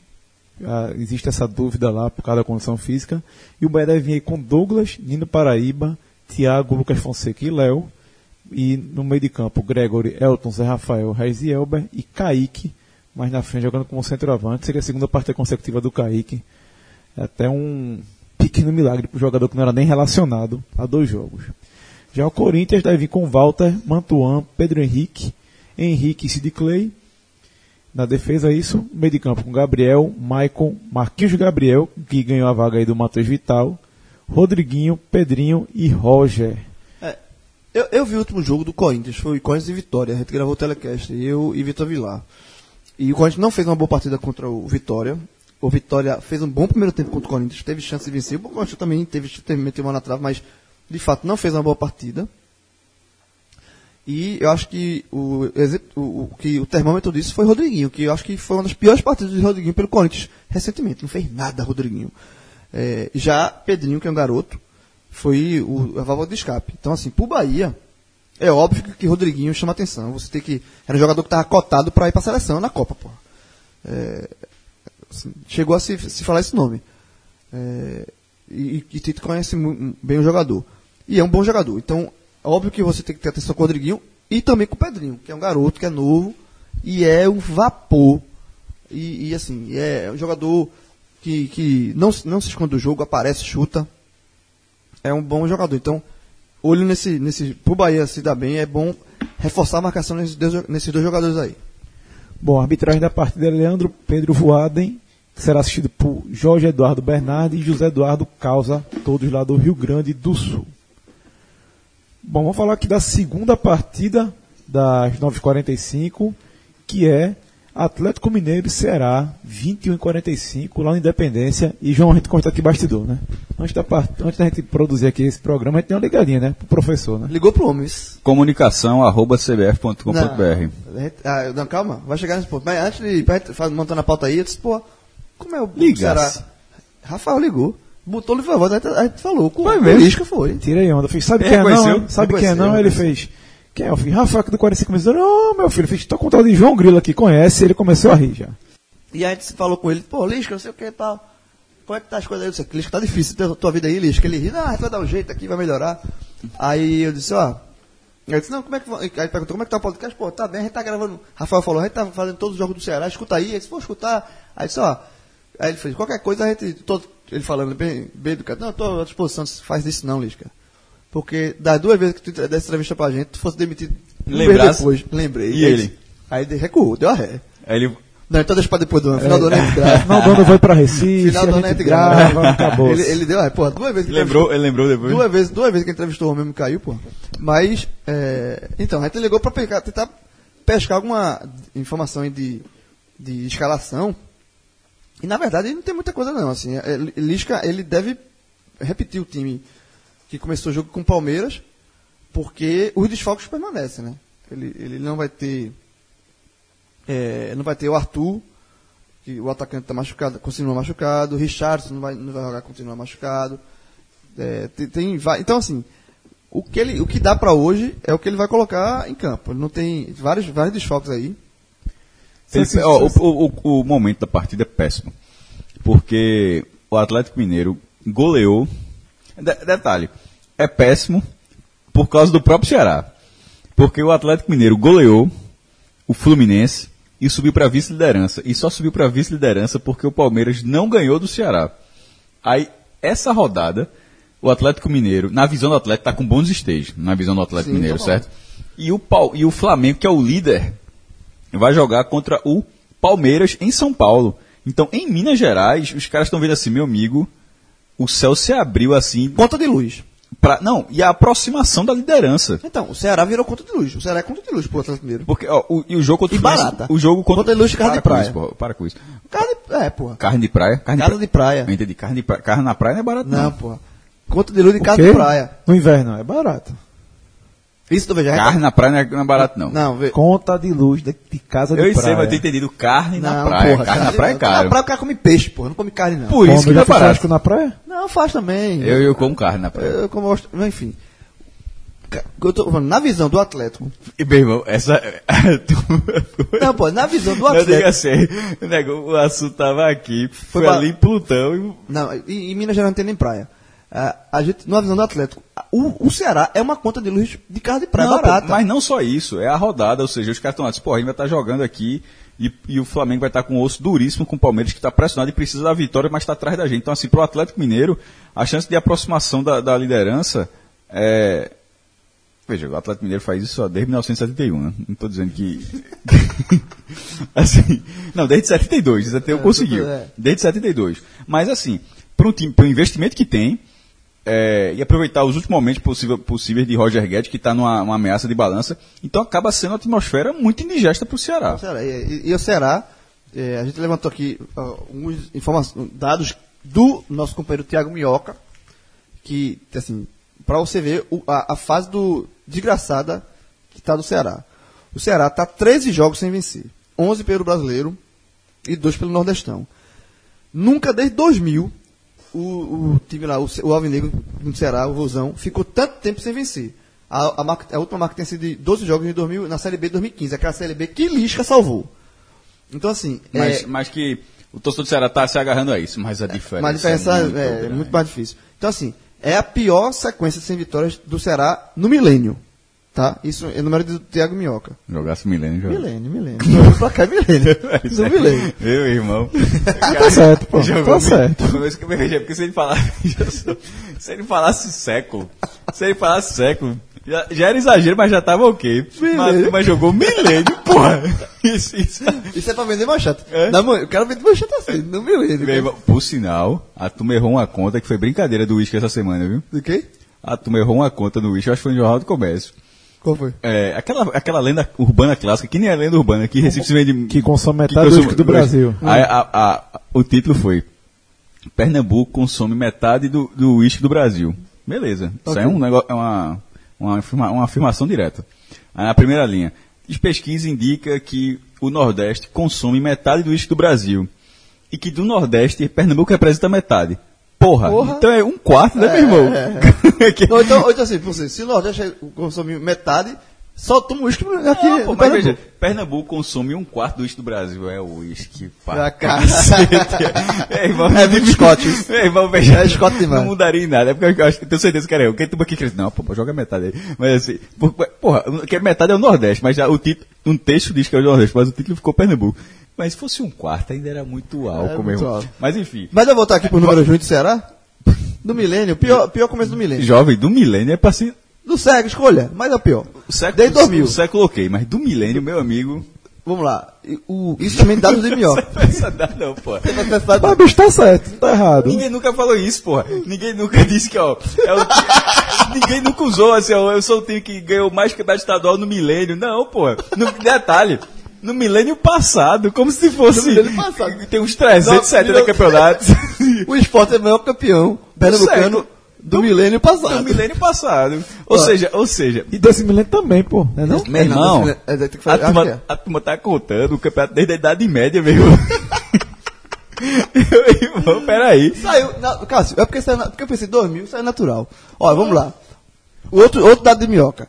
ah, existe essa dúvida lá por causa da condição física. E o Bahia deve vir aí com Douglas, Nino Paraíba, Thiago, Lucas Fonseca e Léo. E no meio de campo, Gregory, Elton, Zé Rafael, Reis e Elber e Kaique, mais na frente jogando como centroavante. Seria a segunda partida consecutiva do Kaique. É até um pequeno milagre para o jogador que não era nem relacionado a dois jogos. Já o Corinthians deve vir com Walter, Mantuan, Pedro Henrique, Henrique e Sid Clay. Na defesa, isso. Meio de campo com Gabriel, Maicon, Marquinhos Gabriel, que ganhou a vaga aí do Matheus Vital, Rodriguinho, Pedrinho e Roger. É, eu, eu vi o último jogo do Corinthians, foi Corinthians e Vitória. A gente gravou o telecast, eu e Vitor Vilar. E o Corinthians não fez uma boa partida contra o Vitória. O Vitória fez um bom primeiro tempo contra o Corinthians, teve chance de vencer. O Corinthians também teve, teve meteu uma na trave, mas de fato não fez uma boa partida. E eu acho que o, o, o que o termômetro disso foi Rodriguinho, que eu acho que foi uma das piores partidas de Rodriguinho pelo Corinthians recentemente. Não fez nada, Rodriguinho. É, já Pedrinho, que é um garoto, foi o, a válvula de escape. Então, assim, pro Bahia, é óbvio que, Rodriguinho chama atenção. Você tem que. Era um jogador que estava cotado para ir para a seleção na Copa, pô. É, assim, chegou a se, se falar esse nome. É, e, e Tito conhece bem o jogador. E é um bom jogador. Então, óbvio que você tem que ter atenção com o Rodriguinho e também com o Pedrinho, que é um garoto, que é novo e é um vapor. E, e, assim, é um jogador que, que não, não se esconde do jogo, aparece, chuta. É um bom jogador. Então, olho nesse. nesse pro Bahia se dar bem, é bom reforçar a marcação nesses dois, nesses dois jogadores aí. Bom, a arbitragem da partida é Leandro Pedro Voaden, que será assistido por Jorge Eduardo Bernardi e José Eduardo Causa, todos lá do Rio Grande do Sul. Bom, vamos falar aqui da segunda partida das 9h45, que é Atlético Mineiro e Ceará, 21 h 45 lá na Independência. E João, a gente conta aqui bastidor, né? Antes da, part... Antes da gente produzir aqui esse programa, a gente tem uma ligadinha, né? Pro professor, né? Ligou pro homens. Comunicação arroba cbf.com.br. Não, ah, não, calma, vai chegar nesse ponto. Mas antes de pra gente fa- montando a pauta aí, eu disse, pô, como é o. Ceará? Rafael ligou. Botou no favor, a gente, a gente falou. Com Foi o mesmo? Lisca foi. Tirei onda. Fiz, sabe Ele quem é não? Sabe quem é não? Ele fez. Quem é? Eu fiz, Rafael aqui do 45 minutos. Não, meu filho, fiz, tô com tal de João Grilo aqui, conhece, ele começou a rir já. E aí a gente falou com ele, pô, Lisca, não sei o que e tal. Como é que tá as coisas aí? Eu disse, Lisca, tá difícil, tua, tua vida aí, Lisca. Ele ri, não, a gente vai dar um jeito aqui, vai melhorar. Aí eu disse, ó. Eu disse, não, como é que. vai- Aí ele perguntou, como é que tá o podcast? Pô, tá bem, a gente tá gravando. Rafael falou, a gente tá fazendo todos os jogos do Ceará, escuta aí. Ele disse, vou escutar. Aí disse, ó. Aí ele fez, qualquer coisa a gente. Todo, ele falando bem, bem educado, não, eu tô à disposição, faz isso não, Lisca. Porque das duas vezes que tu desse entrevista pra gente, tu fosse demitido um mês Lembrasse? depois. Lembrei. E ele? Aí ele recuou, deu a ré. Aí ele Não, então deixa pra depois do ano. Final do ano a gente grava. Final do ano vai pra Recife, Final do ano a gente gente grava, grava. acabou. Ele, ele deu, ah, porra, duas vezes que lembrou, ele lembrou depois. Duas vezes, duas vezes que entrevistou o homem me caiu, pô. Mas, é, então, a gente ligou pra pegar, tentar pescar alguma informação aí de, de escalação. E na verdade não tem muita coisa não, assim. é, Lisca, ele deve repetir o time que começou o jogo com o Palmeiras, porque os desfalques permanecem, né? Ele, ele não vai ter. é, não vai ter o Arthur, que o atacante está machucado, continua machucado, o Richardson não vai, não vai jogar, continua machucado. É, tem, tem vai- então assim, o que, ele, o que dá para hoje é o que ele vai colocar em campo. Ele não tem vários, vários desfalques aí. Ó, o, o- o momento da partida é péssimo. Porque o Atlético Mineiro goleou. De- detalhe, é péssimo por causa do próprio Ceará. Porque o Atlético Mineiro goleou o Fluminense e subiu para vice-liderança. E só subiu para vice-liderança porque o Palmeiras não ganhou do Ceará. Aí, essa rodada, o Atlético Mineiro, na visão do Atlético, está com bons estágios, na visão do Atlético Sim, Mineiro, tá certo? E o, e o Flamengo, que é o líder, vai jogar contra o Palmeiras em São Paulo. Então, em Minas Gerais, os caras estão vendo assim, meu amigo, o céu se abriu assim Conta de luz. pra, não, e a aproximação da liderança. Então, o Ceará virou conta de luz. O Ceará é conta de luz pro Atlético Mineiro. Porque ó, o, e o jogo contra o E Fluminense- barata. o jogo contra Contra a luz de casa para de com praia. isso, porra, para com isso. Cara, É, porra. Carne de praia? Carne Casa de praia. Eu entendi. Carne, de praia. carne na praia não é barato, não. Não, porra. Conta de luz de O casa quê? de praia. No inverno, é barato. Isso tu veja. Carne na praia não é, não é barato, não. Não, vê. Conta de luz de, de casa de eu praia. sei, mas eu tenho entendido carne na Não, praia. porra, carne na praia é Na caro. praia o cara come peixe, porra. Não come carne, não. Por isso que não é barato. na praia? Não, faz também. Eu, eu como carne na praia. Eu, como enfim. Eu tô falando, na visão do Atlético. E, meu irmão, essa... Não, pô, na visão do Não diga Atlético. assim, nego, o assunto tava aqui, foi, pra- ali em Plutão e... Não, em Minas Gerais não tem nem praia. Ah, a gente, na visão do Atlético, o, o Ceará é uma conta de luz de casa de praia Não, barata. mas não só isso, é a rodada, ou seja, os caras estão lá, pô, a gente vai estar jogando aqui e, e o Flamengo vai estar com um osso duríssimo com o Palmeiras, que está pressionado e precisa da vitória, mas está atrás da gente. Então, assim, pro Atlético Mineiro, a chance de aproximação da, da liderança é. Veja, o Atlético Mineiro faz isso desde 1971, né? Não estou dizendo que. assim, não, desde 72, 71 É, conseguiu. é. Desde 72. Mas, assim, para um time, para o investimento que tem, é, e aproveitar os últimos momentos possível, possíveis de Roger Guedes, que está numa uma ameaça de balança. Então acaba sendo uma atmosfera muito indigesta para o Ceará. E, o Ceará, eh, a gente levantou aqui alguns dados do nosso companheiro Tiago Minhoca, que, assim, para você ver o- a, a fase do desgraçada que está do Ceará. O Ceará está 13 jogos sem vencer, 11 pelo Brasileiro e 2 pelo Nordestão. Nunca desde 2000 o, o time lá, o, o Alvinegro do Ceará, o Rosão, ficou tanto tempo sem vencer. A, a, marca- a última marca tem sido de 12 jogos em 2000, na Série B de 2015, aquela Série B que Lisca salvou. Então, assim, Mas, é, mas que o torcedor do Ceará está se agarrando a isso, mas a diferença, mas a diferença é, muito, é, grande. muito mais difícil. Então, assim, é a pior sequência de 100 vitórias do Ceará no milênio. Tá? Isso é o número do Thiago Minhoca. Jogasse milênio, joga. Milênio, milênio. Jogou pra cá é milênio. Do milênio. Meu irmão. Tá certo, pô. Jogou Tá certo. Que veja, porque se ele falasse, se ele falasse século, se ele falasse século, já, já era exagero, mas já tava ok. Mas, mas jogou milênio, porra. Isso, isso. Isso é pra vender manchete. É? Mano, o cara vende manchete assim, no milênio. Irmão, por sinal, a turma errou uma conta que foi brincadeira do uísque essa semana, viu? Do quê? A turma errou uma conta no uísque, acho que foi no Jornal do Comércio. Qual foi? É, aquela, aquela lenda urbana clássica, que nem é lenda urbana, que Recife vende. Que consome que metade do consome- uísque do Brasil. Aí, a- a- o título foi: Pernambuco consome metade do, do uísque do Brasil. Beleza. Isso aí é, um negócio, é uma, uma, afirma- uma afirmação direta. Aí na primeira linha: pesquisa indica que o Nordeste consome metade do uísque do Brasil. E que do Nordeste, Pernambuco representa metade. Porra, Porra. então é um quarto, né, meu irmão? Que- Não, então, ou então assim, por exemplo, se o Nordeste consome metade, só toma uísque aqui. Não, pô, mas Pernambuco. veja, Pernambuco consome um quarto do uísque do Brasil. É o uísque Ah, pra cara. cacete. é, irmão, É Scott. Irmão, veja, É Scott demais. não mudaria em nada. É porque eu acho que tenho certeza que era eu. Quem tu aqui? Não, pô, joga metade aí. Mas assim, por- porra, que a metade é o Nordeste, mas já o título, um texto diz que é o Nordeste, mas o título ficou Pernambuco. Mas se fosse um quarto, ainda era muito álcool, muito álcool. Mas enfim, Mas eu vou voltar aqui pro número do Ceará. Do milênio, pior, pior começo do milênio. jovem do milênio é pra ser. Do cego, escolha, mas é o pior. O século, Desde 2000. O século ok, mas do milênio, meu amigo. Vamos lá. O, isso também dados do MIO. Essa dá não, pô. Mas o bicho tá certo, não tá errado. Ninguém nunca falou isso, porra. Ninguém nunca disse que, ó. É o Ninguém nunca usou assim, ó. Eu sou o time que ganhou mais campeonato estadual no milênio. Não, porra. No, detalhe. No milênio passado, como se fosse. No milênio passado. Tem uns 370 Não, campeonatos. O esporte é o maior campeão pernambucano século. do milênio passado. No milênio passado. Ou Ó. seja, ou seja. E desse milênio também, pô. Né não? Meu irmão, Não, é, tem que a fazer, turma, é. a turma tá contando o campeonato desde a Idade Média, meu irmão. Meu irmão, peraí. Saiu, na, Cássio, é porque, saiu, na- porque eu pensei 2000, saiu natural. Olha, vamos lá. O outro, outro dado de minhoca.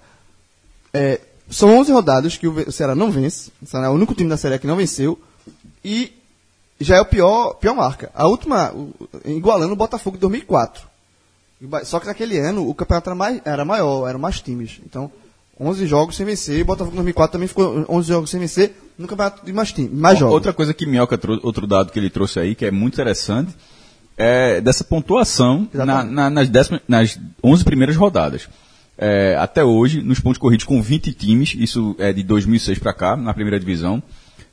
É, são 11 rodadas que o Ceará não vence. O Ceará é o único time da Série A que não venceu. E já é o pior, pior marca. A última, o- igualando o Botafogo de 2004. E Só que naquele ano o campeonato era, mais, era maior, eram mais times. Então, 11 jogos sem vencer. O Botafogo em 2004 também ficou 11 jogos sem vencer no campeonato de mais, time, mais jogos. Outra coisa que Minhoca trouxe, outro dado que ele trouxe aí, que é muito interessante, é dessa pontuação na- na- nas, décima, nas 11 primeiras rodadas. É, até hoje, nos pontos corridos com 20 times, isso é de 2006 para cá, na primeira divisão,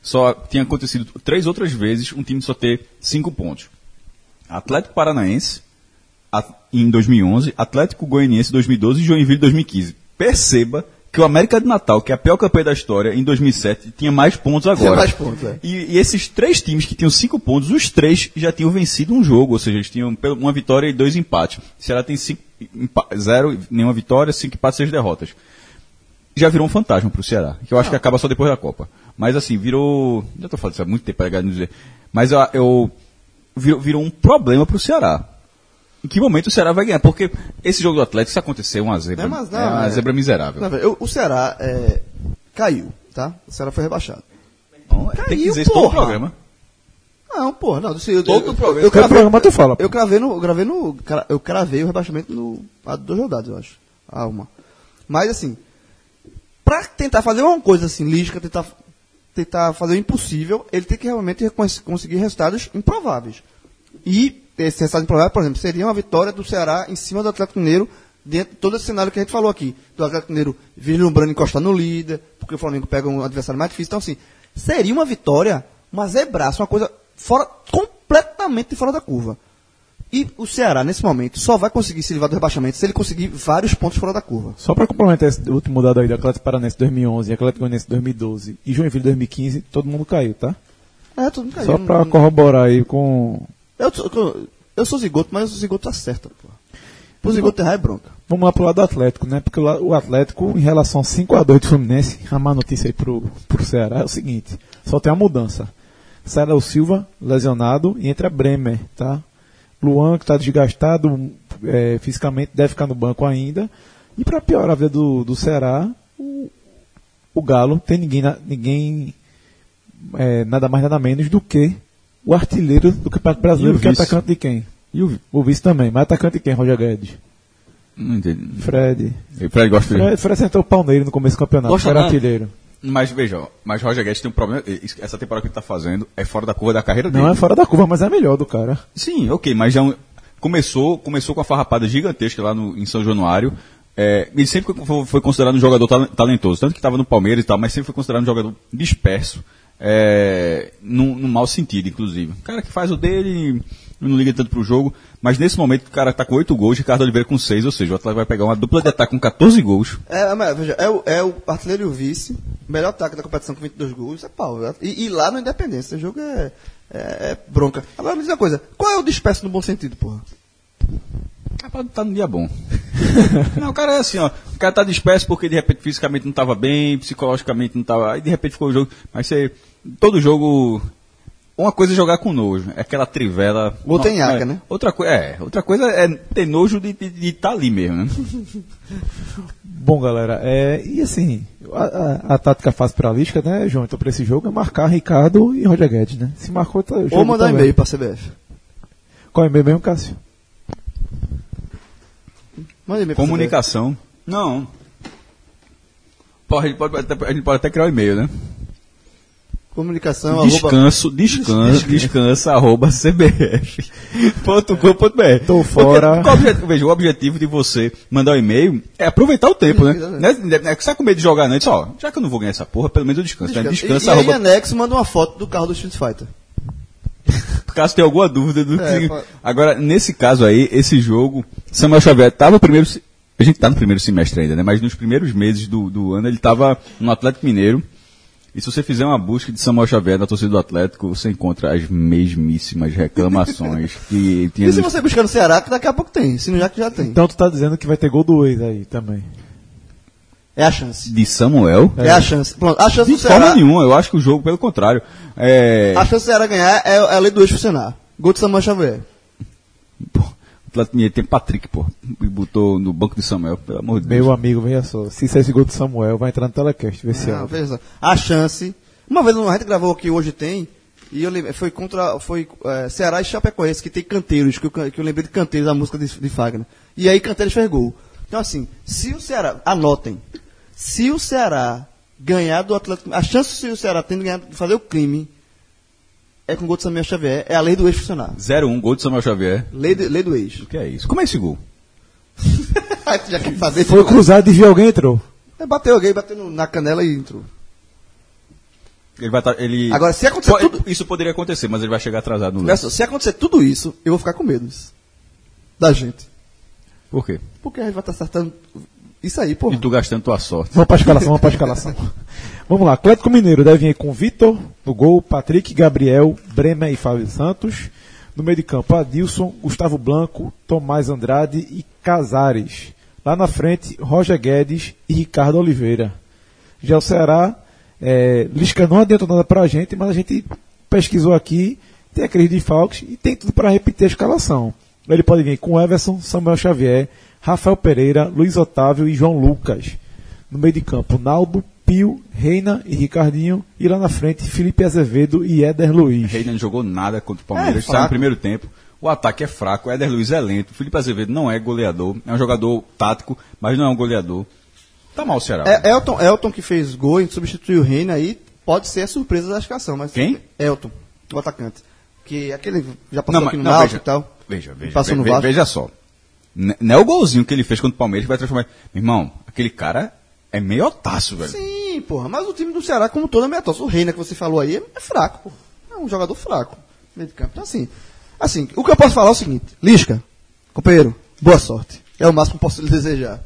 só tinha acontecido três outras vezes um time só ter 5 pontos. Atlético Paranaense, em 2011, Atlético Goianiense em 2012 e Joinville em 2015. Perceba que o América de Natal, que é a pior campanha da história, em 2007, tinha mais pontos agora. Tinha mais pontos, é. e, e esses três times que tinham cinco pontos, os três já tinham vencido um jogo, ou seja, eles tinham uma vitória e dois empates. O Ceará tem cinco, zero, nenhuma vitória, cinco empates, seis derrotas. Já virou um fantasma pro Ceará, que eu acho que acaba só depois da Copa. Mas assim, virou. Já tô falando isso há muito tempo, para dizer. Mas eu, eu virou, virou um problema pro Ceará. Em que momento o Ceará vai ganhar? Porque esse jogo do Atlético, se acontecer, uma zebra. É, mas não, é uma é- zebra miserável. Não, eu- o Ceará é, caiu, tá? O Ceará foi rebaixado. Então, tem que Caiu, dizer isso todo o porra. programa. Não, porra, não. Eu, Todo eu, programa. Eu, eu, cravei, programa tu fala, eu cravei no. Eu gravei no. Eu cravei o rebaixamento no. Há duas rodadas, eu acho. Há uma. Mas assim. Pra tentar fazer uma coisa assim, lígica, tentar, tentar fazer o impossível, ele tem que realmente conseguir resultados improváveis. E esse resultado improvável, por exemplo, seria uma vitória do Ceará em cima do Atlético Mineiro, dentro de todo esse cenário que a gente falou aqui. Do Atlético Mineiro vislumbrando encostar no líder, porque o Flamengo pega um adversário mais difícil. Então, assim, seria uma vitória, uma zebraça, uma coisa fora, completamente fora da curva. E o Ceará, nesse momento, só vai conseguir se livrar do rebaixamento se ele conseguir vários pontos fora da curva. Só para complementar esse último dado aí do Atlético Paranense 2011 e Atlético Goianiense 2012 e Joinville 2015, todo mundo caiu, tá? É, tudo caiu. Só para corroborar aí com... eu, eu sou zigoto, mas o zigoto acerta, pô. O zigoto errar é bronca. Vamos lá pro lado do Atlético, né? Porque o Atlético, em relação ao 5x2 do Fluminense, a má notícia aí pro, pro Ceará é o seguinte: só tem uma mudança. Sai o Silva, lesionado, e entra Bremer, tá? Luan, que tá desgastado é, fisicamente, deve ficar no banco ainda. E para piorar a vida do, do Ceará, o, o Galo tem ninguém, ninguém é, nada mais nada menos do que o artilheiro do Campeonato Brasileiro, E que é atacante de quem? E o. O vice também, mas atacante de quem, Roger Guedes? Não entendi. Fred. O Fred gosta de. Fred, Fred sentou o pau nele no começo do campeonato, Gosta era não? artilheiro. Mas veja, mas Roger Guedes tem um problema. Essa temporada que ele tá fazendo é fora da curva da carreira dele. Não é fora da curva, mas é melhor do cara. Sim, ok, mas já começou, começou com a farrapada gigantesca lá no, em São Januário. É, ele sempre foi, considerado um jogador tal- talentoso, tanto que estava no Palmeiras e tal, mas sempre foi considerado um jogador disperso, é, num, num mau sentido, inclusive. O cara que faz o dele não liga tanto pro jogo, mas nesse momento o cara tá com 8 gols, Ricardo Oliveira com 6, ou seja, o Atlético vai pegar uma dupla de ataque com 14 gols. É, mas, veja, é, o, é o artilheiro o vice, melhor ataque da competição com 22 gols, é pau. E, e lá no Independência, esse jogo é, é, é bronca. Agora me diz uma coisa, qual é o disperso no bom sentido, porra? Rapaz, tá num dia bom. não, o cara é assim, ó. O cara tá disperso porque de repente fisicamente não tava bem, psicologicamente não tava. Aí de repente ficou o jogo. Mas você. Todo jogo. Uma coisa é jogar com nojo. É aquela trivela. Outra Não, nhaca, é, né? Outra, é, outra coisa é ter nojo de estar ali mesmo, né? Bom, galera, é, e assim, a, a, a tática fácil pra Lisca, né, João? Então, pra esse jogo é marcar Ricardo e Roger Guedes, né? Se marcou, tá, Ou mandar tá e-mail bem. pra CBF. Qual é o e-mail mesmo, Cássio? Manda e-mail pra Comunicação. Não. Pô, a, gente pode, até- a gente pode até criar um e-mail, né? Comunicação, arroba... Descanso, descanso, descansa, arroba cbf.com.br. Tô fora. Porque, o veja, o objetivo de você mandar um e-mail é aproveitar o tempo, né? Né? né? Você tá com medo de jogar antes, ó, já que eu não vou ganhar essa porra, pelo menos eu descanso. Né? Descansa. Descansa, e, e aí, arroba, anexo, manda uma foto do carro do Street Fighter. caso tenha alguma dúvida do É, que... Agora, nesse caso aí, esse jogo, Samuel Xavier tava no primeiro... A gente tá no primeiro semestre ainda, né? Mas nos primeiros meses do, do ano ele tava no Atlético Mineiro. E se você fizer uma busca de Samuel Xavier na torcida do Atlético, você encontra as mesmíssimas reclamações que tinha E se você buscar no Ceará, que daqui a pouco tem. Se não já que já tem. Então, tu tá dizendo que vai ter gol do ex aí também. É a chance. de Samuel. É, a chance. Pronto, a chance De do Ceará... forma nenhuma, eu acho que o jogo, pelo contrário. É... A chance do Ceará ganhar é, é a lei do ex funcionar. Gol de Samuel Xavier. Tem Patrick, pô. E botou no banco de Samuel, pelo amor de Deus. Meu amigo, veja só. Se é esse gol do Samuel, vai entrar no telecast, vê se é. veja só. A chance. Uma vez a gente gravou aqui hoje tem. E eu lembrei, foi contra. Foi é, Ceará e Chapecoense, que tem canteiros, que eu, que eu lembrei de canteiros da música de, de Fagner. E aí canteiros fez gol. Então, assim, se o Ceará. Anotem. Se o Ceará ganhar do Atlético. A chance se o Ceará tendo ganhado de fazer o crime é com o gol de Samuel Xavier. É a lei do ex funcionar. 0-1, gol de Samuel Xavier. Lei, de- lei do ex. O que é isso? Como é esse gol? Aí tu já quer fazer. Foi cruzado e viu alguém entrou. É, Bateu alguém, bateu no- na canela e entrou. Ele vai tá, ele... Agora, se acontecer tudo- Isso poderia acontecer, mas ele vai chegar atrasado no lance. se acontecer tudo isso, eu vou ficar com medo disso. da gente. Por quê? Porque a gente vai estar acertando Isso aí, pô. E tu gastando tua sorte. Vamos para a escalação, vamos para a escalação. Vamos lá, Atlético Mineiro deve ir com Vitor no gol, Patrick, Gabriel, Bremer e Fábio Santos. No meio de campo, Adilson, Gustavo Blanco, Tomás Andrade e Casares. Lá na frente, Roger Guedes e Ricardo Oliveira. Já o Ceará, é, Lisca não adiantou nada pra gente, mas a gente pesquisou aqui, tem aqueles desfalques e tem tudo para repetir a escalação. Ele pode vir com Everson, Samuel Xavier, Rafael Pereira, Luiz Otávio e João Lucas. No meio de campo, Naldo, Pio, Reina e Ricardinho. E lá na frente, Felipe Azevedo e Éder Luiz. Reina não jogou nada contra o Palmeiras, É, saiu no fraco. primeiro tempo. O ataque é fraco, o Éder Luiz é lento, o Felipe Azevedo não é goleador, é um jogador tático, mas não é um goleador. Tá mal o Ceará. É, Elton, Elton que fez gol e substituiu o Reina aí, pode ser a surpresa da escalação. Mas Quem? Elton, o atacante. Que aquele já passou não, aqui no não, Náutico veja, e tal. veja, veja, Passou ve- no Vasco. veja só. Não é o golzinho que ele fez contra o Palmeiras que vai transformar. Meu irmão, aquele cara é meio otaço, velho. Sim, porra. Mas o time do Ceará, como todo, é meio tosse. O Reina que você falou aí é fraco, pô. É um jogador fraco. Meio de campo. Então, assim, assim, o que eu posso falar é o seguinte. Lisca, companheiro, boa sorte. É o máximo que posso lhe desejar.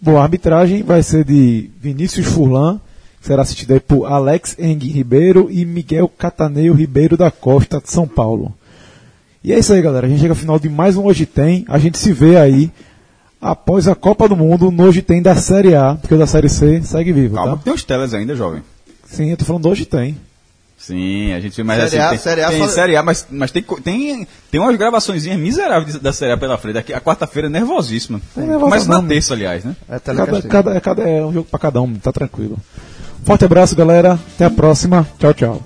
Bom, a arbitragem vai ser de Vinícius Furlan, que será assistido aí por Alex Eng Ribeiro e Miguel Cataneio Ribeiro da Costa, de São Paulo. E é isso aí, galera. A gente chega ao final de mais um Hoje Tem. A gente se vê aí após a Copa do Mundo Hoje Tem da Série A, porque o da Série C segue vivo, Calma, tá? tem os telas ainda, jovem. Sim, eu tô falando do Hoje Tem. Sim, a gente vê mais Série A, tem, Série A tem só- Série A, mas, mas tem, tem, tem umas gravaçõezinhas miseráveis da Série A pela frente. Aqui, a quarta-feira é nervosíssima. É nervosa Mas na não, mano. terça, aliás, né? É Cada, cada, é cada- é um jogo pra cada um, tá tranquilo. Forte abraço, galera. Até a próxima. Tchau, tchau.